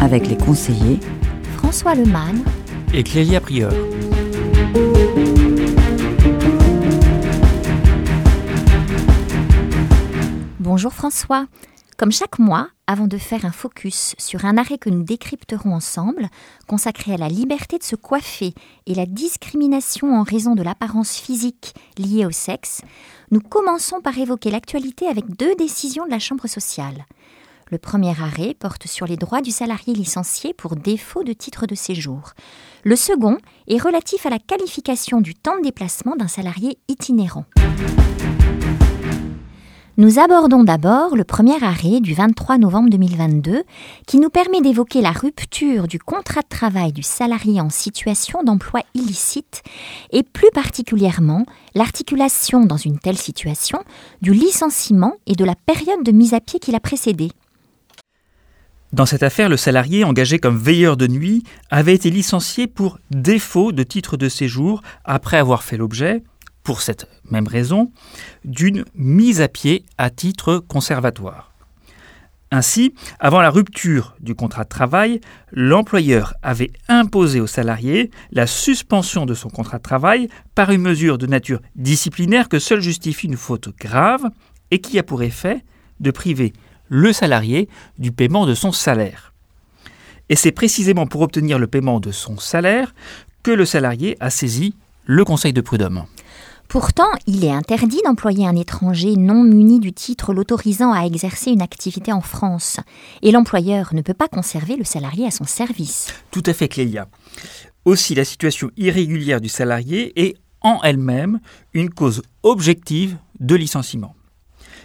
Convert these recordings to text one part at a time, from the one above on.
Avec les conseillers François Lemann et Clélia Prieur. Bonjour François. Comme chaque mois, avant de faire un focus sur un arrêt que nous décrypterons ensemble, consacré à la liberté de se coiffer et la discrimination en raison de l'apparence physique liée au sexe, nous commençons par évoquer l'actualité avec deux décisions de la Chambre sociale. Le premier arrêt porte sur les droits du salarié licencié pour défaut de titre de séjour. Le second est relatif à la qualification du temps de déplacement d'un salarié itinérant. Nous abordons d'abord le premier arrêt du 23 novembre 2022 qui nous permet d'évoquer la rupture du contrat de travail du salarié en situation d'emploi illicite et plus particulièrement l'articulation dans une telle situation du licenciement et de la période de mise à pied qui l'a précédé. Dans cette affaire, le salarié engagé comme veilleur de nuit avait été licencié pour défaut de titre de séjour après avoir fait l'objet, pour cette même raison, d'une mise à pied à titre conservatoire. Ainsi, avant la rupture du contrat de travail, l'employeur avait imposé au salarié la suspension de son contrat de travail par une mesure de nature disciplinaire que seule justifie une faute grave et qui a pour effet de priver le salarié du paiement de son salaire. Et c'est précisément pour obtenir le paiement de son salaire que le salarié a saisi le Conseil de prud'homme. Pourtant, il est interdit d'employer un étranger non muni du titre l'autorisant à exercer une activité en France, et l'employeur ne peut pas conserver le salarié à son service. Tout à fait, Clélia. Aussi, la situation irrégulière du salarié est en elle-même une cause objective de licenciement.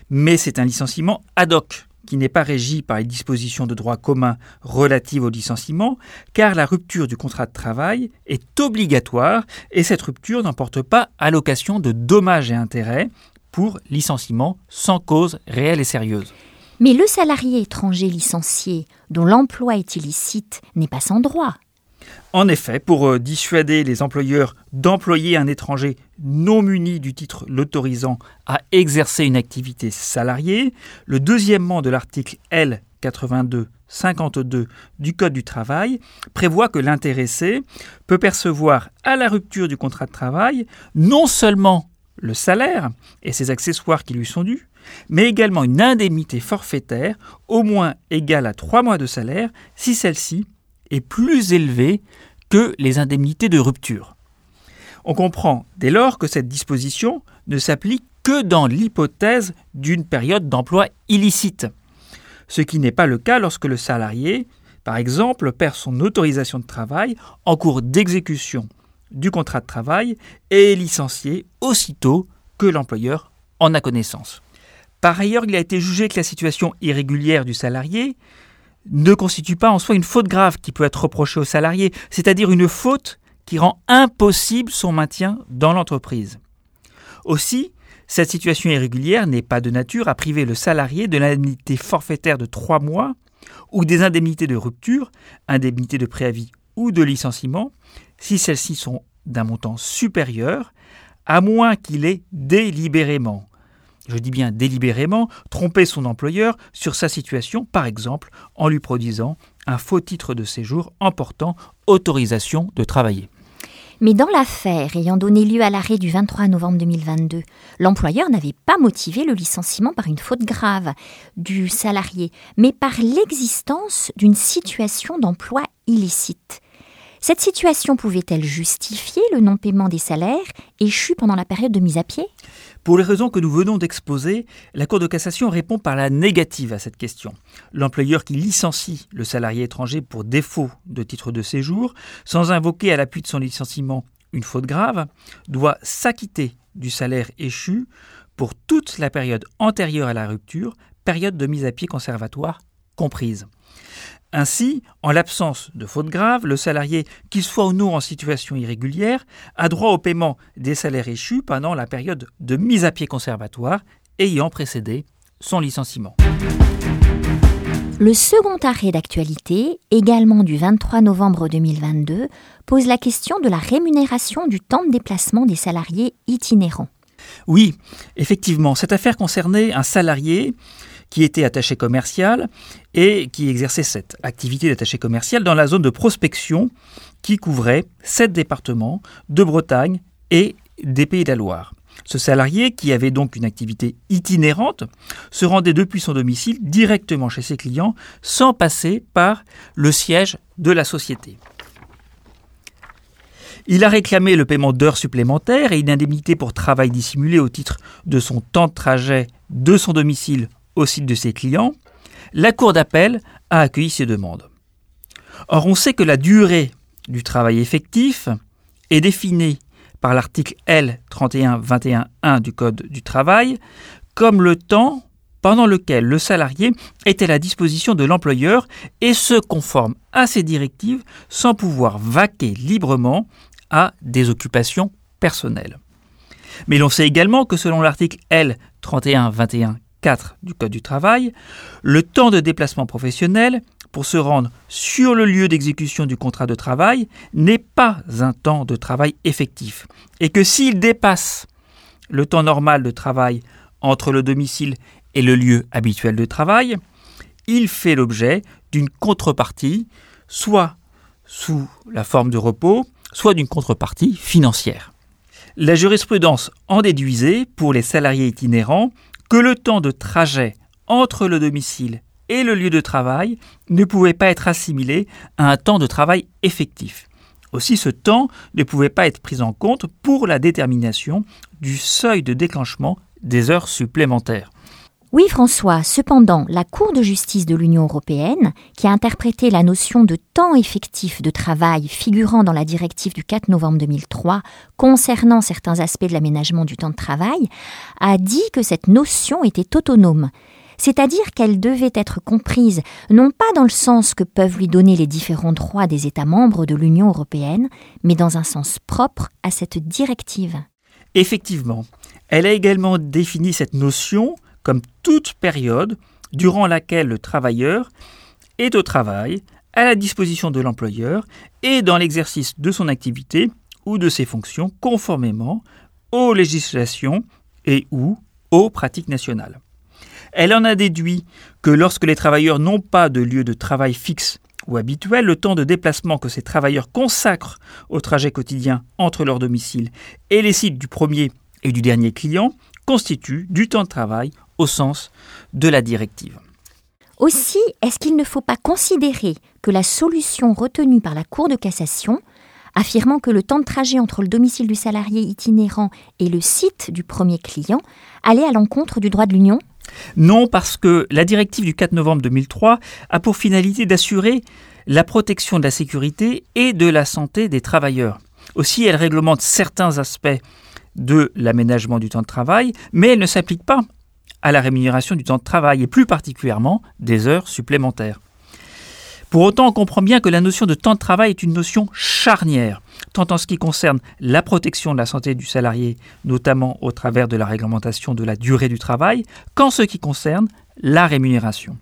Mais c'est un licenciement ad hoc, qui n'est pas régi par les dispositions de droit commun relatives au licenciement, car la rupture du contrat de travail est obligatoire et cette rupture n'emporte pas allocation de dommages et intérêts pour licenciement sans cause réelle et sérieuse. Mais le salarié étranger licencié, dont l'emploi est illicite, n'est pas sans droit. En effet, pour euh, dissuader les employeurs d'employer un étranger non muni du titre l'autorisant à exercer une activité salariée, le deuxièmement de l'article L 82 52 du Code du travail prévoit que l'intéressé peut percevoir à la rupture du contrat de travail non seulement le salaire et ses accessoires qui lui sont dus, mais également une indemnité forfaitaire au moins égale à trois mois de salaire si celle-ci est plus élevée que les indemnités de rupture. On comprend dès lors que cette disposition ne s'applique que dans l'hypothèse d'une période d'emploi illicite, ce qui n'est pas le cas lorsque le salarié, par exemple, perd son autorisation de travail en cours d'exécution du contrat de travail et est licencié aussitôt que l'employeur en a connaissance. Par ailleurs, il a été jugé que la situation irrégulière du salarié ne constitue pas en soi une faute grave qui peut être reprochée au salarié, c'est-à-dire une faute qui rend impossible son maintien dans l'entreprise. Aussi, cette situation irrégulière n'est pas de nature à priver le salarié de l'indemnité forfaitaire de trois mois ou des indemnités de rupture, indemnités de préavis ou de licenciement, si celles-ci sont d'un montant supérieur, à moins qu'il ait délibérément je dis bien délibérément, tromper son employeur sur sa situation, par exemple en lui produisant un faux titre de séjour emportant autorisation de travailler. Mais dans l'affaire ayant donné lieu à l'arrêt du 23 novembre 2022, l'employeur n'avait pas motivé le licenciement par une faute grave du salarié, mais par l'existence d'une situation d'emploi illicite. Cette situation pouvait-elle justifier le non-paiement des salaires échus pendant la période de mise à pied? Pour les raisons que nous venons d'exposer, la Cour de cassation répond par la négative à cette question. L'employeur qui licencie le salarié étranger pour défaut de titre de séjour, sans invoquer à l'appui de son licenciement une faute grave, doit s'acquitter du salaire échu pour toute la période antérieure à la rupture, période de mise à pied conservatoire comprise. Ainsi, en l'absence de faute grave, le salarié, qu'il soit ou non en situation irrégulière, a droit au paiement des salaires échus pendant la période de mise à pied conservatoire ayant précédé son licenciement. Le second arrêt d'actualité, également du 23 novembre 2022, pose la question de la rémunération du temps de déplacement des salariés itinérants. Oui, effectivement, cette affaire concernait un salarié qui était attaché commercial et qui exerçait cette activité d'attaché commercial dans la zone de prospection qui couvrait sept départements de Bretagne et des Pays de la Loire. Ce salarié, qui avait donc une activité itinérante, se rendait depuis son domicile directement chez ses clients sans passer par le siège de la société. Il a réclamé le paiement d'heures supplémentaires et une indemnité pour travail dissimulé au titre de son temps de trajet de son domicile au site de ses clients. La Cour d'appel a accueilli ces demandes. Or, on sait que la durée du travail effectif est définie par l'article L3121.1 du Code du travail comme le temps pendant lequel le salarié est à la disposition de l'employeur et se conforme à ses directives sans pouvoir vaquer librement à des occupations personnelles. Mais l'on sait également que selon l'article L3121.4 du Code du travail, le temps de déplacement professionnel pour se rendre sur le lieu d'exécution du contrat de travail n'est pas un temps de travail effectif et que s'il dépasse le temps normal de travail entre le domicile et le lieu habituel de travail, il fait l'objet d'une contrepartie, soit sous la forme de repos, soit d'une contrepartie financière. La jurisprudence en déduisait, pour les salariés itinérants, que le temps de trajet entre le domicile et le lieu de travail ne pouvait pas être assimilé à un temps de travail effectif. Aussi, ce temps ne pouvait pas être pris en compte pour la détermination du seuil de déclenchement des heures supplémentaires. Oui, François, cependant, la Cour de justice de l'Union européenne, qui a interprété la notion de temps effectif de travail figurant dans la directive du 4 novembre 2003 concernant certains aspects de l'aménagement du temps de travail, a dit que cette notion était autonome c'est-à-dire qu'elle devait être comprise non pas dans le sens que peuvent lui donner les différents droits des États membres de l'Union européenne, mais dans un sens propre à cette directive. Effectivement, elle a également défini cette notion comme toute période durant laquelle le travailleur est au travail, à la disposition de l'employeur et dans l'exercice de son activité ou de ses fonctions conformément aux législations et ou aux pratiques nationales. Elle en a déduit que lorsque les travailleurs n'ont pas de lieu de travail fixe ou habituel, le temps de déplacement que ces travailleurs consacrent au trajet quotidien entre leur domicile et les sites du premier et du dernier client constitue du temps de travail au sens de la directive. Aussi, est-ce qu'il ne faut pas considérer que la solution retenue par la Cour de cassation, affirmant que le temps de trajet entre le domicile du salarié itinérant et le site du premier client allait à l'encontre du droit de l'Union? Non, parce que la directive du 4 novembre 2003 a pour finalité d'assurer la protection de la sécurité et de la santé des travailleurs. Aussi, elle réglemente certains aspects de l'aménagement du temps de travail, mais elle ne s'applique pas à la rémunération du temps de travail et plus particulièrement des heures supplémentaires. Pour autant, on comprend bien que la notion de temps de travail est une notion charnière, tant en ce qui concerne la protection de la santé du salarié, notamment au travers de la réglementation de la durée du travail, qu'en ce qui concerne la rémunération.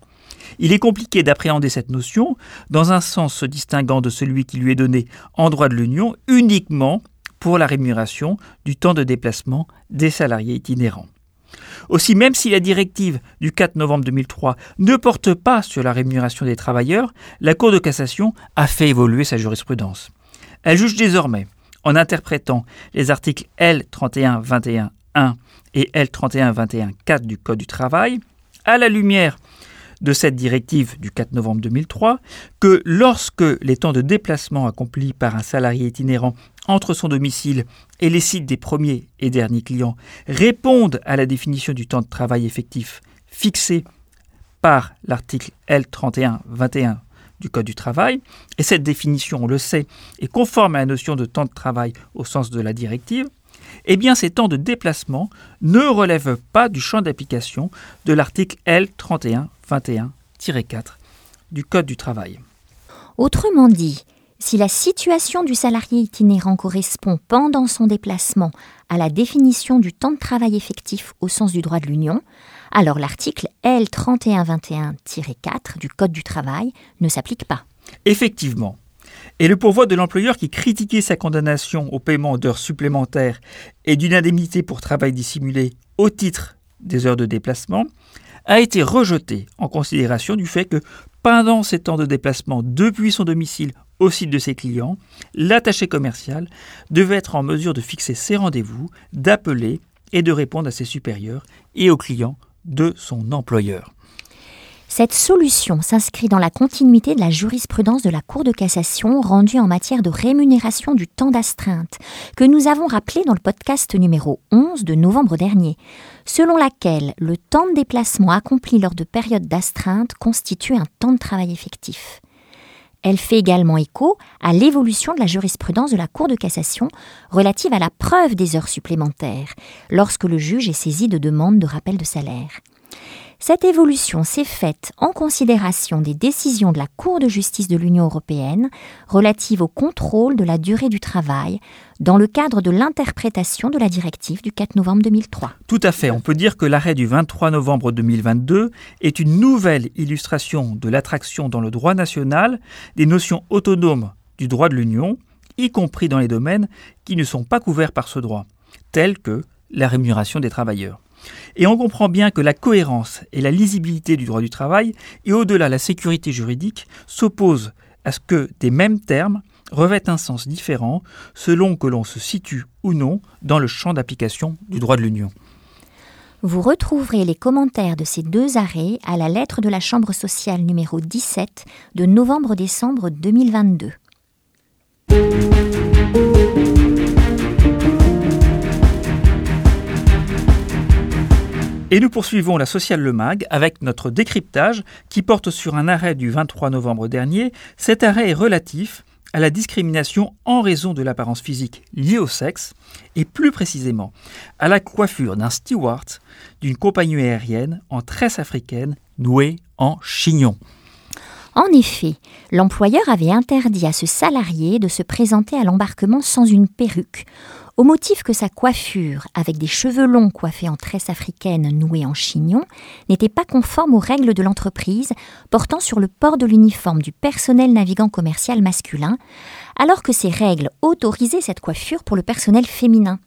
Il est compliqué d'appréhender cette notion dans un sens se distinguant de celui qui lui est donné en droit de l'Union uniquement pour la rémunération du temps de déplacement des salariés itinérants. Aussi, même si la directive du 4 novembre 2003 ne porte pas sur la rémunération des travailleurs, la Cour de cassation a fait évoluer sa jurisprudence. Elle juge désormais, en interprétant les articles L3121.1 et L3121.4 du Code du travail, à la lumière de cette directive du 4 novembre 2003 que lorsque les temps de déplacement accomplis par un salarié itinérant entre son domicile et les sites des premiers et derniers clients répondent à la définition du temps de travail effectif fixé par l'article L3121 du Code du travail, et cette définition, on le sait, est conforme à la notion de temps de travail au sens de la directive, eh bien ces temps de déplacement ne relèvent pas du champ d'application de l'article L3121-4 du Code du travail. Autrement dit, si la situation du salarié itinérant correspond pendant son déplacement à la définition du temps de travail effectif au sens du droit de l'Union, alors l'article L3121-4 du Code du travail ne s'applique pas. Effectivement. Et le pourvoi de l'employeur qui critiquait sa condamnation au paiement d'heures supplémentaires et d'une indemnité pour travail dissimulé au titre des heures de déplacement a été rejeté en considération du fait que pendant ces temps de déplacement depuis son domicile au site de ses clients, l'attaché commercial devait être en mesure de fixer ses rendez-vous, d'appeler et de répondre à ses supérieurs et aux clients de son employeur. Cette solution s'inscrit dans la continuité de la jurisprudence de la Cour de cassation rendue en matière de rémunération du temps d'astreinte, que nous avons rappelé dans le podcast numéro 11 de novembre dernier, selon laquelle le temps de déplacement accompli lors de périodes d'astreinte constitue un temps de travail effectif. Elle fait également écho à l'évolution de la jurisprudence de la Cour de cassation relative à la preuve des heures supplémentaires, lorsque le juge est saisi de demandes de rappel de salaire. Cette évolution s'est faite en considération des décisions de la Cour de justice de l'Union européenne relatives au contrôle de la durée du travail dans le cadre de l'interprétation de la directive du 4 novembre 2003. Tout à fait, on peut dire que l'arrêt du 23 novembre 2022 est une nouvelle illustration de l'attraction dans le droit national des notions autonomes du droit de l'Union, y compris dans les domaines qui ne sont pas couverts par ce droit, tels que la rémunération des travailleurs. Et on comprend bien que la cohérence et la lisibilité du droit du travail, et au-delà la sécurité juridique, s'opposent à ce que des mêmes termes revêtent un sens différent selon que l'on se situe ou non dans le champ d'application du droit de l'Union. Vous retrouverez les commentaires de ces deux arrêts à la lettre de la Chambre sociale numéro 17 de novembre-décembre 2022. Et nous poursuivons la Sociale Le Mag avec notre décryptage qui porte sur un arrêt du 23 novembre dernier. Cet arrêt est relatif à la discrimination en raison de l'apparence physique liée au sexe et plus précisément à la coiffure d'un steward d'une compagnie aérienne en tresse africaine nouée en chignon. En effet, l'employeur avait interdit à ce salarié de se présenter à l'embarquement sans une perruque, au motif que sa coiffure, avec des cheveux longs coiffés en tresse africaine nouée en chignon, n'était pas conforme aux règles de l'entreprise portant sur le port de l'uniforme du personnel navigant commercial masculin, alors que ces règles autorisaient cette coiffure pour le personnel féminin.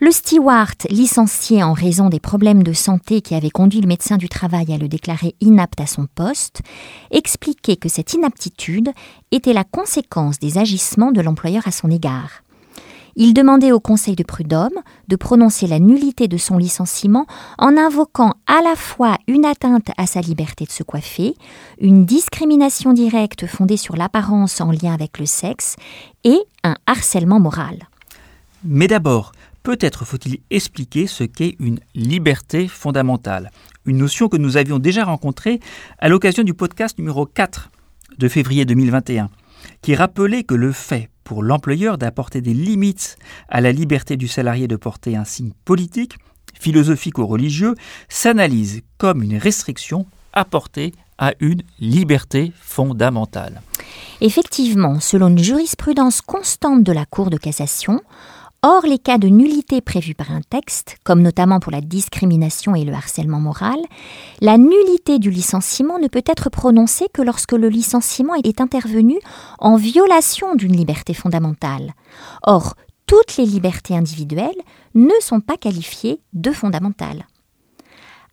Le steward, licencié en raison des problèmes de santé qui avaient conduit le médecin du travail à le déclarer inapte à son poste, expliquait que cette inaptitude était la conséquence des agissements de l'employeur à son égard. Il demandait au Conseil de prud'homme de prononcer la nullité de son licenciement en invoquant à la fois une atteinte à sa liberté de se coiffer, une discrimination directe fondée sur l'apparence en lien avec le sexe et un harcèlement moral. Mais d'abord, peut-être faut-il expliquer ce qu'est une liberté fondamentale, une notion que nous avions déjà rencontrée à l'occasion du podcast numéro 4 de février 2021, qui rappelait que le fait pour l'employeur d'apporter des limites à la liberté du salarié de porter un signe politique, philosophique ou religieux s'analyse comme une restriction apportée à une liberté fondamentale. Effectivement, selon une jurisprudence constante de la Cour de cassation, Or, les cas de nullité prévus par un texte, comme notamment pour la discrimination et le harcèlement moral, la nullité du licenciement ne peut être prononcée que lorsque le licenciement est intervenu en violation d'une liberté fondamentale. Or, toutes les libertés individuelles ne sont pas qualifiées de fondamentales.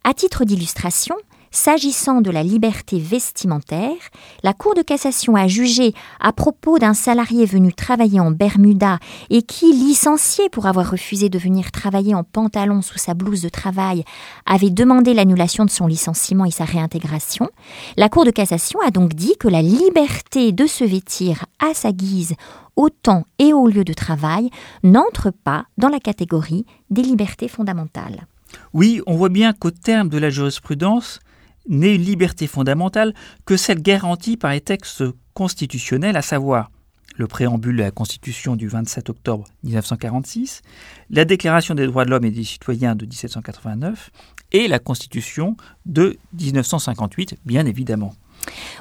À titre d'illustration, S'agissant de la liberté vestimentaire, la Cour de cassation a jugé à propos d'un salarié venu travailler en Bermuda et qui, licencié pour avoir refusé de venir travailler en pantalon sous sa blouse de travail, avait demandé l'annulation de son licenciement et sa réintégration, la Cour de cassation a donc dit que la liberté de se vêtir à sa guise au temps et au lieu de travail n'entre pas dans la catégorie des libertés fondamentales. Oui, on voit bien qu'au terme de la jurisprudence, n'est une liberté fondamentale que celle garantie par les textes constitutionnels, à savoir le préambule de la Constitution du 27 octobre 1946, la Déclaration des droits de l'homme et des citoyens de 1789 et la Constitution de 1958, bien évidemment.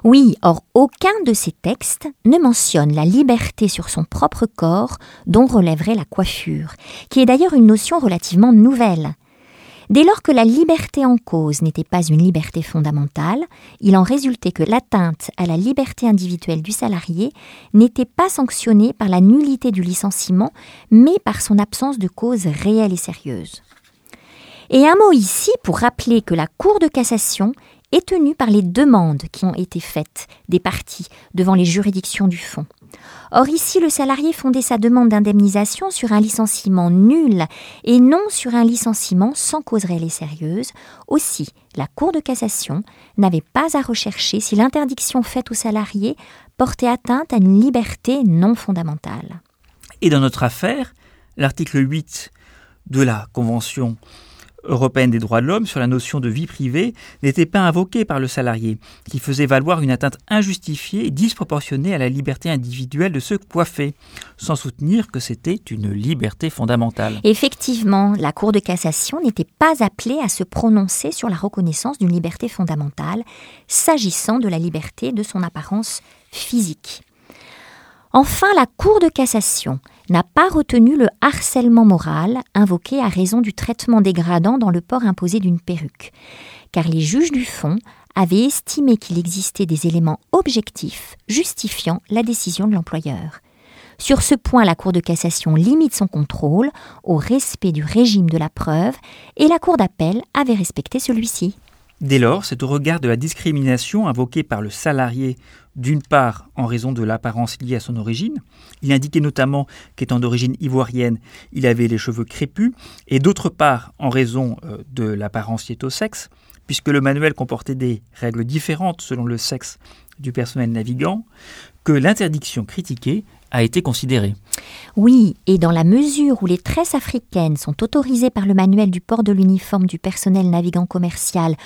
Oui, or aucun de ces textes ne mentionne la liberté sur son propre corps dont relèverait la coiffure, qui est d'ailleurs une notion relativement nouvelle. Dès lors que la liberté en cause n'était pas une liberté fondamentale, il en résultait que l'atteinte à la liberté individuelle du salarié n'était pas sanctionnée par la nullité du licenciement, mais par son absence de cause réelle et sérieuse. Et un mot ici pour rappeler que la Cour de cassation est tenue par les demandes qui ont été faites des parties devant les juridictions du fonds. Or ici, le salarié fondait sa demande d'indemnisation sur un licenciement nul et non sur un licenciement sans cause réelle et sérieuse. Aussi, la Cour de cassation n'avait pas à rechercher si l'interdiction faite au salarié portait atteinte à une liberté non fondamentale. Et dans notre affaire, l'article 8 de la Convention européenne des droits de l'homme sur la notion de vie privée n'était pas invoquée par le salarié, qui faisait valoir une atteinte injustifiée et disproportionnée à la liberté individuelle de se coiffer, sans soutenir que c'était une liberté fondamentale. Effectivement, la Cour de cassation n'était pas appelée à se prononcer sur la reconnaissance d'une liberté fondamentale, s'agissant de la liberté de son apparence physique. Enfin, la Cour de cassation n'a pas retenu le harcèlement moral invoqué à raison du traitement dégradant dans le port imposé d'une perruque, car les juges du fond avaient estimé qu'il existait des éléments objectifs justifiant la décision de l'employeur. Sur ce point, la Cour de cassation limite son contrôle au respect du régime de la preuve et la Cour d'appel avait respecté celui-ci. Dès lors, c'est au regard de la discrimination invoquée par le salarié, d'une part en raison de l'apparence liée à son origine, il indiquait notamment qu'étant d'origine ivoirienne, il avait les cheveux crépus, et d'autre part en raison euh, de l'apparence liée au sexe, puisque le manuel comportait des règles différentes selon le sexe du personnel navigant, que l'interdiction critiquée a été considérée. Oui, et dans la mesure où les tresses africaines sont autorisées par le manuel du port de l'uniforme du personnel navigant commercial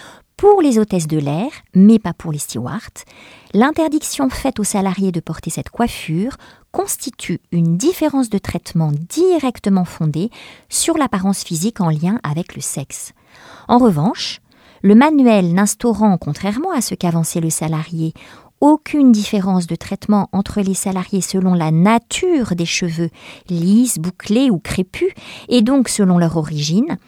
pour les hôtesses de l'air, mais pas pour les stewards, l'interdiction faite aux salariés de porter cette coiffure constitue une différence de traitement directement fondée sur l'apparence physique en lien avec le sexe. En revanche, le manuel n'instaurant, contrairement à ce qu'avançait le salarié, aucune différence de traitement entre les salariés selon la nature des cheveux, lisses, bouclés ou crépus, et donc selon leur origine,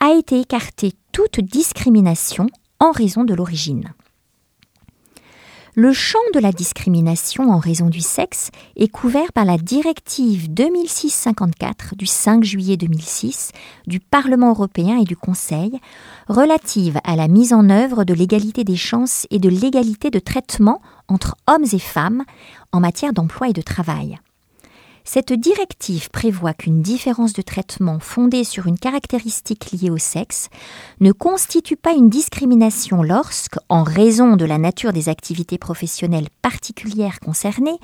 a été écarté toute discrimination en raison de l'origine. Le champ de la discrimination en raison du sexe est couvert par la directive 2006-54 du 5 juillet 2006 du Parlement européen et du Conseil relative à la mise en œuvre de l'égalité des chances et de l'égalité de traitement entre hommes et femmes en matière d'emploi et de travail. Cette directive prévoit qu'une différence de traitement fondée sur une caractéristique liée au sexe ne constitue pas une discrimination lorsque, en raison de la nature des activités professionnelles particulières concernées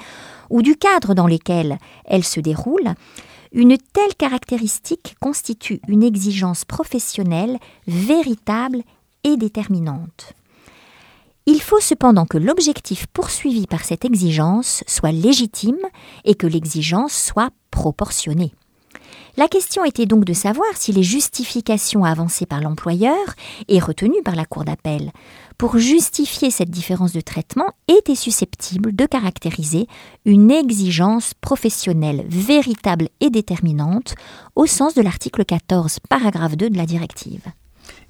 ou du cadre dans lequel elles se déroulent, une telle caractéristique constitue une exigence professionnelle véritable et déterminante. Il faut cependant que l'objectif poursuivi par cette exigence soit légitime et que l'exigence soit proportionnée. La question était donc de savoir si les justifications avancées par l'employeur et retenues par la Cour d'appel pour justifier cette différence de traitement étaient susceptibles de caractériser une exigence professionnelle véritable et déterminante au sens de l'article 14, paragraphe 2 de la directive.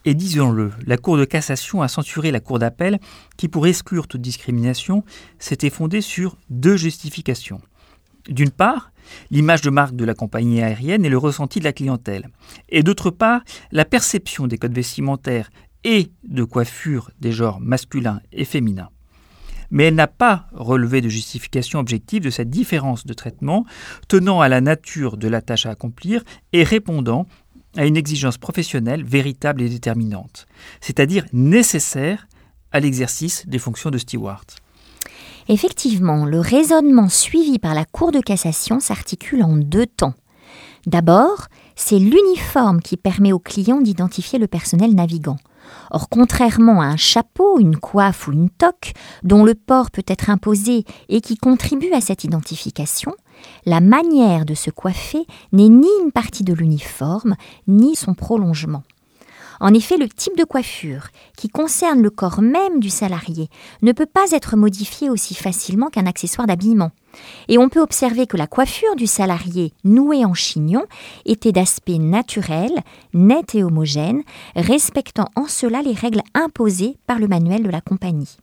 Et disons-le, la Cour de cassation a censuré la Cour d'appel qui, pour exclure toute discrimination, s'était fondée sur deux justifications. D'une part, l'image de marque de la compagnie aérienne et le ressenti de la clientèle. Et d'autre part, la perception des codes vestimentaires et de coiffure des genres masculins et féminins. Mais elle n'a pas relevé de justification objective de cette différence de traitement tenant à la nature de la tâche à accomplir et répondant à une exigence professionnelle véritable et déterminante, c'est-à-dire nécessaire à l'exercice des fonctions de steward. Effectivement, le raisonnement suivi par la Cour de cassation s'articule en deux temps. D'abord, c'est l'uniforme qui permet au client d'identifier le personnel navigant. Or, contrairement à un chapeau, une coiffe ou une toque, dont le port peut être imposé et qui contribue à cette identification, la manière de se coiffer n'est ni une partie de l'uniforme, ni son prolongement. En effet, le type de coiffure qui concerne le corps même du salarié ne peut pas être modifié aussi facilement qu'un accessoire d'habillement. Et on peut observer que la coiffure du salarié nouée en chignon était d'aspect naturel, net et homogène, respectant en cela les règles imposées par le manuel de la compagnie.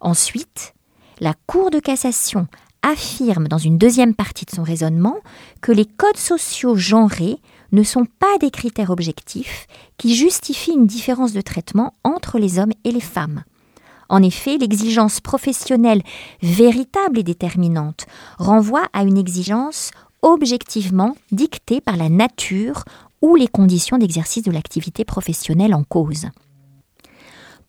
Ensuite, la Cour de cassation affirme dans une deuxième partie de son raisonnement que les codes sociaux genrés ne sont pas des critères objectifs qui justifient une différence de traitement entre les hommes et les femmes. En effet, l'exigence professionnelle véritable et déterminante renvoie à une exigence objectivement dictée par la nature ou les conditions d'exercice de l'activité professionnelle en cause.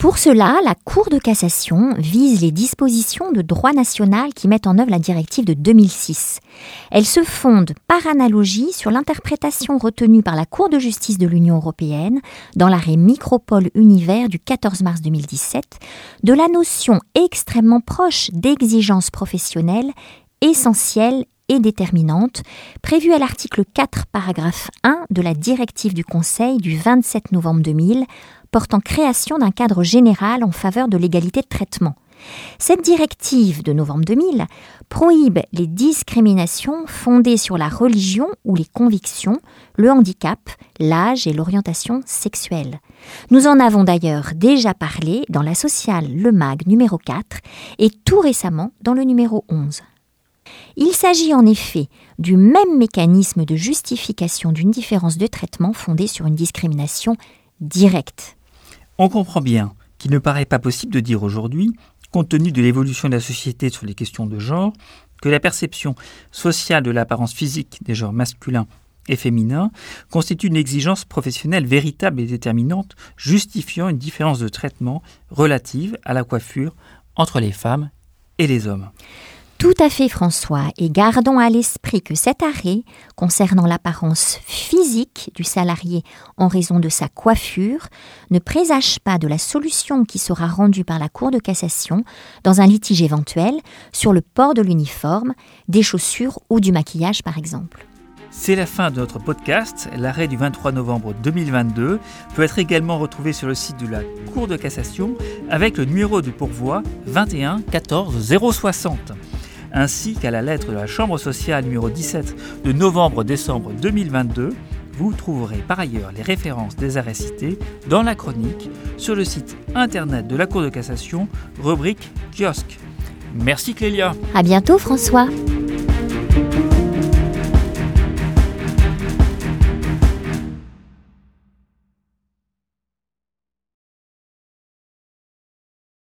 Pour cela, la Cour de cassation vise les dispositions de droit national qui mettent en œuvre la directive de 2006. Elle se fonde par analogie sur l'interprétation retenue par la Cour de justice de l'Union européenne dans l'arrêt Micropole Univers du 14 mars 2017 de la notion extrêmement proche d'exigence professionnelle essentielle et déterminante, prévue à l'article 4, paragraphe 1 de la directive du Conseil du 27 novembre 2000 portant création d'un cadre général en faveur de l'égalité de traitement. Cette directive de novembre 2000 prohibe les discriminations fondées sur la religion ou les convictions, le handicap, l'âge et l'orientation sexuelle. Nous en avons d'ailleurs déjà parlé dans la sociale Le Mag numéro 4 et tout récemment dans le numéro 11. Il s'agit en effet du même mécanisme de justification d'une différence de traitement fondée sur une discrimination directe. On comprend bien qu'il ne paraît pas possible de dire aujourd'hui, compte tenu de l'évolution de la société sur les questions de genre, que la perception sociale de l'apparence physique des genres masculins et féminins constitue une exigence professionnelle véritable et déterminante justifiant une différence de traitement relative à la coiffure entre les femmes et les hommes. Tout à fait François, et gardons à l'esprit que cet arrêt, concernant l'apparence physique du salarié en raison de sa coiffure, ne présage pas de la solution qui sera rendue par la Cour de cassation dans un litige éventuel sur le port de l'uniforme, des chaussures ou du maquillage par exemple. C'est la fin de notre podcast. L'arrêt du 23 novembre 2022 peut être également retrouvé sur le site de la Cour de cassation avec le numéro de pourvoi 21 14 060 ainsi qu'à la lettre de la Chambre sociale numéro 17 de novembre-décembre 2022. Vous trouverez par ailleurs les références des arrêts cités dans la chronique sur le site internet de la Cour de cassation, rubrique kiosque. Merci Clélia. À bientôt François.